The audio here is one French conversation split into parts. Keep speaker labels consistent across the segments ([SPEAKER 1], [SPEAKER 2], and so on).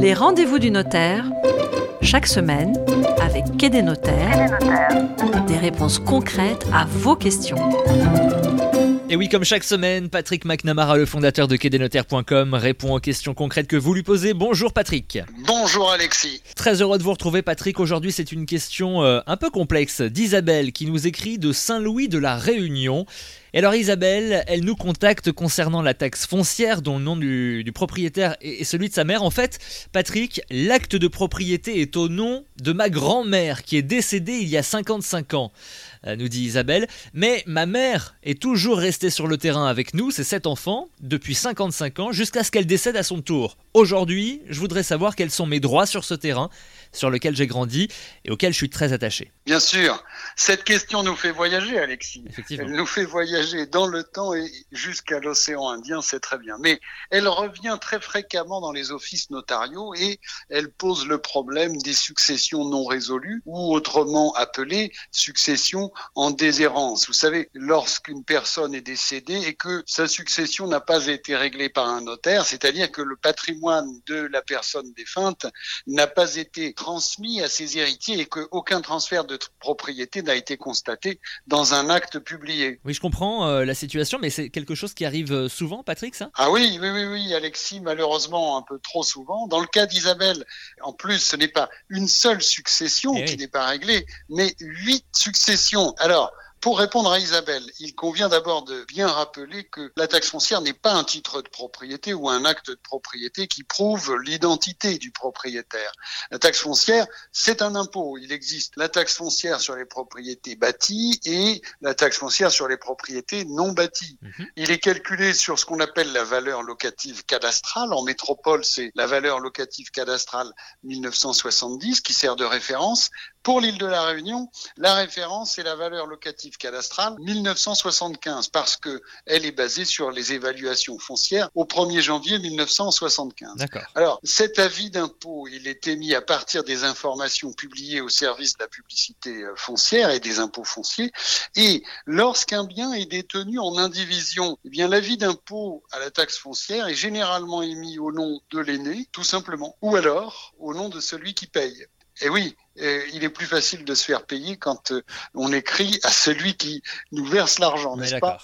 [SPEAKER 1] Les rendez-vous du notaire, chaque semaine, avec Quai des notaires, des réponses concrètes à vos questions.
[SPEAKER 2] Et oui, comme chaque semaine, Patrick McNamara, le fondateur de quai-des-notaires.com, répond aux questions concrètes que vous lui posez. Bonjour Patrick.
[SPEAKER 3] Bonjour Alexis.
[SPEAKER 2] Très heureux de vous retrouver Patrick. Aujourd'hui, c'est une question euh, un peu complexe d'Isabelle qui nous écrit de Saint-Louis de la Réunion. Et alors Isabelle, elle nous contacte concernant la taxe foncière dont le nom du, propriétaire est, celui de sa mère. En fait, Patrick, l'acte de propriété est au nom de ma grand-mère qui est décédée il y a 55 ans, euh, nous dit Isabelle. Mais ma mère est toujours restée sur le terrain avec nous, ses sept enfants, depuis 55 ans, jusqu'à ce qu'elle décède à son tour. Aujourd'hui, je voudrais savoir quels sont mes droits sur ce terrain sur lequel j'ai grandi et auquel je suis très attaché.
[SPEAKER 3] Bien sûr, cette question nous fait voyager, Alexis.
[SPEAKER 2] Effectivement.
[SPEAKER 3] Elle nous fait voyager dans le temps et jusqu'à l'océan Indien, c'est très bien. Mais elle revient très fréquemment dans les offices notariaux et elle pose le problème des successions non résolues ou autrement appelées successions en déshérence. Vous savez, lorsqu'une personne est décédée et que sa succession n'a pas été réglée par un notaire, c'est-à-dire que le patrimoine de la personne défunte n'a pas été transmis à ses héritiers et qu'aucun transfert de propriété n'a été constaté dans un acte publié.
[SPEAKER 2] Oui, je comprends euh, la situation, mais c'est quelque chose qui arrive euh, souvent, Patrick, ça?
[SPEAKER 3] Ah oui, oui, oui, oui, Alexis, malheureusement un peu trop souvent. Dans le cas d'Isabelle, en plus, ce n'est pas une seule succession eh qui n'est pas réglée, mais huit successions. Alors, pour répondre à Isabelle, il convient d'abord de bien rappeler que la taxe foncière n'est pas un titre de propriété ou un acte de propriété qui prouve l'identité du propriétaire. La taxe foncière, c'est un impôt. Il existe la taxe foncière sur les propriétés bâties et la taxe foncière sur les propriétés non bâties. Mhm. Il est calculé sur ce qu'on appelle la valeur locative cadastrale. En métropole, c'est la valeur locative cadastrale 1970 qui sert de référence. Pour l'île de la Réunion, la référence est la valeur locative cadastrale 1975 parce que elle est basée sur les évaluations foncières au 1er janvier 1975. Alors, cet avis d'impôt, il est émis à partir des informations publiées au service de la publicité euh, foncière et des impôts fonciers. Et lorsqu'un bien est détenu en indivision, eh bien, l'avis d'impôt à la taxe foncière est généralement émis au nom de l'aîné, tout simplement, ou alors au nom de celui qui paye. Et oui, euh, il est plus facile de se faire payer quand euh, on écrit à celui qui nous verse l'argent, n'est-ce pas?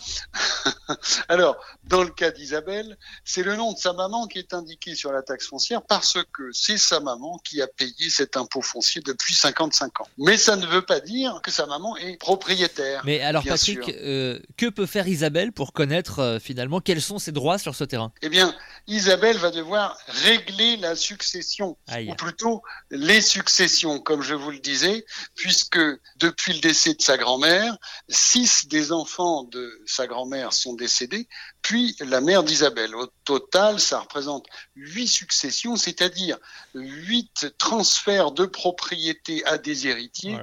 [SPEAKER 3] Alors, dans le cas d'Isabelle, c'est le nom de sa maman qui est indiqué sur la taxe foncière parce que c'est sa maman qui a payé cet impôt foncier depuis 55 ans. Mais ça ne veut pas dire que sa maman est propriétaire.
[SPEAKER 2] Mais alors, Patrick, euh, que peut faire Isabelle pour connaître finalement quels sont ses droits sur ce terrain?
[SPEAKER 3] Eh bien, Isabelle va devoir régler la succession, ou plutôt les successions, comme je vous le disais, puisque depuis le décès de sa grand-mère, six des enfants de sa grand-mère sont décédés, puis la mère d'Isabelle. Au total, ça représente huit successions, c'est-à-dire huit transferts de propriété à des héritiers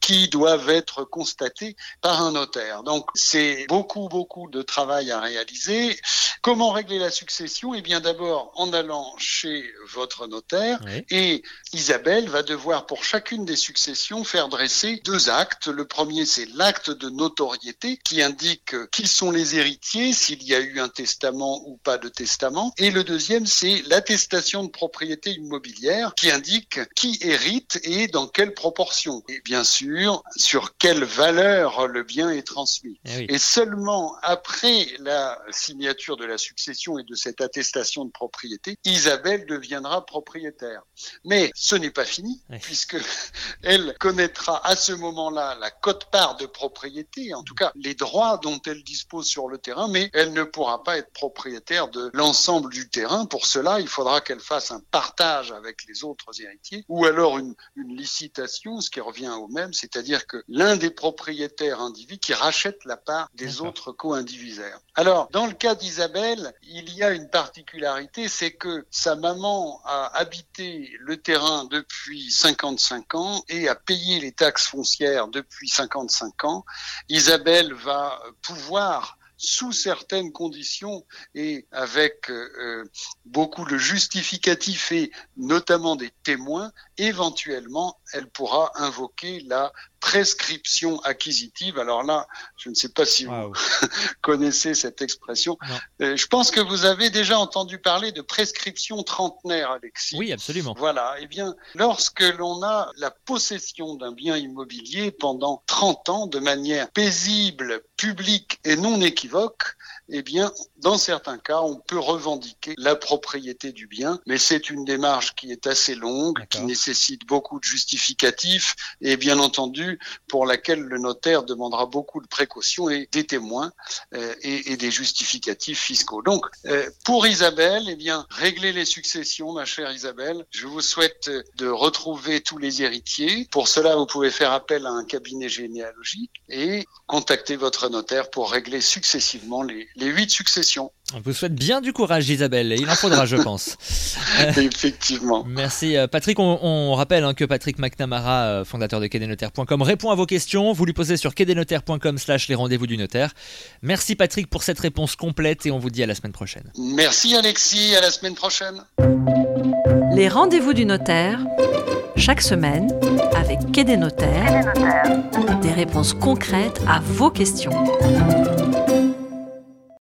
[SPEAKER 3] qui doivent être constatés par un notaire. Donc c'est beaucoup, beaucoup de travail à réaliser. Comment régler la succession? Eh bien d'abord en allant chez votre notaire et Isabelle va devoir pour chacune des successions faire dresser deux actes. Le premier c'est l'acte de notoriété qui indique qui sont les héritiers, s'il y a eu un testament ou pas de testament. Et le deuxième c'est l'attestation de propriété immobilière qui indique qui hérite et dans quelle proportion. Et bien sûr sur quelle valeur le bien est transmis. Eh et seulement après la signature de la succession et de cette attestation de propriété, Isabelle deviendra propriétaire. Mais ce n'est pas fini, puisque elle connaîtra à ce moment-là la cote-part de propriété, en tout cas les droits dont elle dispose sur le terrain, mais elle ne pourra pas être propriétaire de l'ensemble du terrain. Pour cela, il faudra qu'elle fasse un partage avec les autres héritiers, ou alors une, une licitation, ce qui revient au même, c'est-à-dire que l'un des propriétaires individus qui rachète la part des autres co-indivisaires. Alors, dans le cas d'Isabelle, il y a une c'est que sa maman a habité le terrain depuis 55 ans et a payé les taxes foncières depuis 55 ans. Isabelle va pouvoir sous certaines conditions et avec euh, euh, beaucoup de justificatifs et notamment des témoins, éventuellement, elle pourra invoquer la prescription acquisitive. Alors là, je ne sais pas si vous connaissez cette expression. Euh, je pense que vous avez déjà entendu parler de prescription trentenaire, Alexis.
[SPEAKER 2] Oui, absolument.
[SPEAKER 3] Voilà. Eh bien, lorsque l'on a la possession d'un bien immobilier pendant 30 ans de manière paisible, publique et non équivoque, eh bien, dans certains cas, on peut revendiquer la propriété du bien, mais c'est une démarche qui est assez longue, qui nécessite beaucoup de justificatifs et bien entendu pour laquelle le notaire demandera beaucoup de précautions et des témoins euh, et, des justificatifs fiscaux. Donc, euh, pour Isabelle, eh bien, régler les successions, ma chère Isabelle. Je vous souhaite de retrouver tous les héritiers. Pour cela, vous pouvez faire appel à un cabinet généalogique et contacter votre notaire pour régler successivement les, les huit successions.
[SPEAKER 2] On vous souhaite bien du courage, Isabelle, et il en faudra, je pense.
[SPEAKER 3] Effectivement.
[SPEAKER 2] Merci, euh, Patrick. On, rappelle hein, que Patrick McNamara, euh, fondateur de quedenotaire.com, répond à vos questions. Vous lui posez sur quedenotaire.com/slash les rendez-vous du notaire. Merci, Patrick, pour cette réponse complète, et on vous dit à la semaine prochaine.
[SPEAKER 3] Merci, Alexis. À la semaine prochaine.
[SPEAKER 1] Les rendez-vous du notaire, chaque semaine, avec Quai des notaires, des réponses concrètes à vos questions.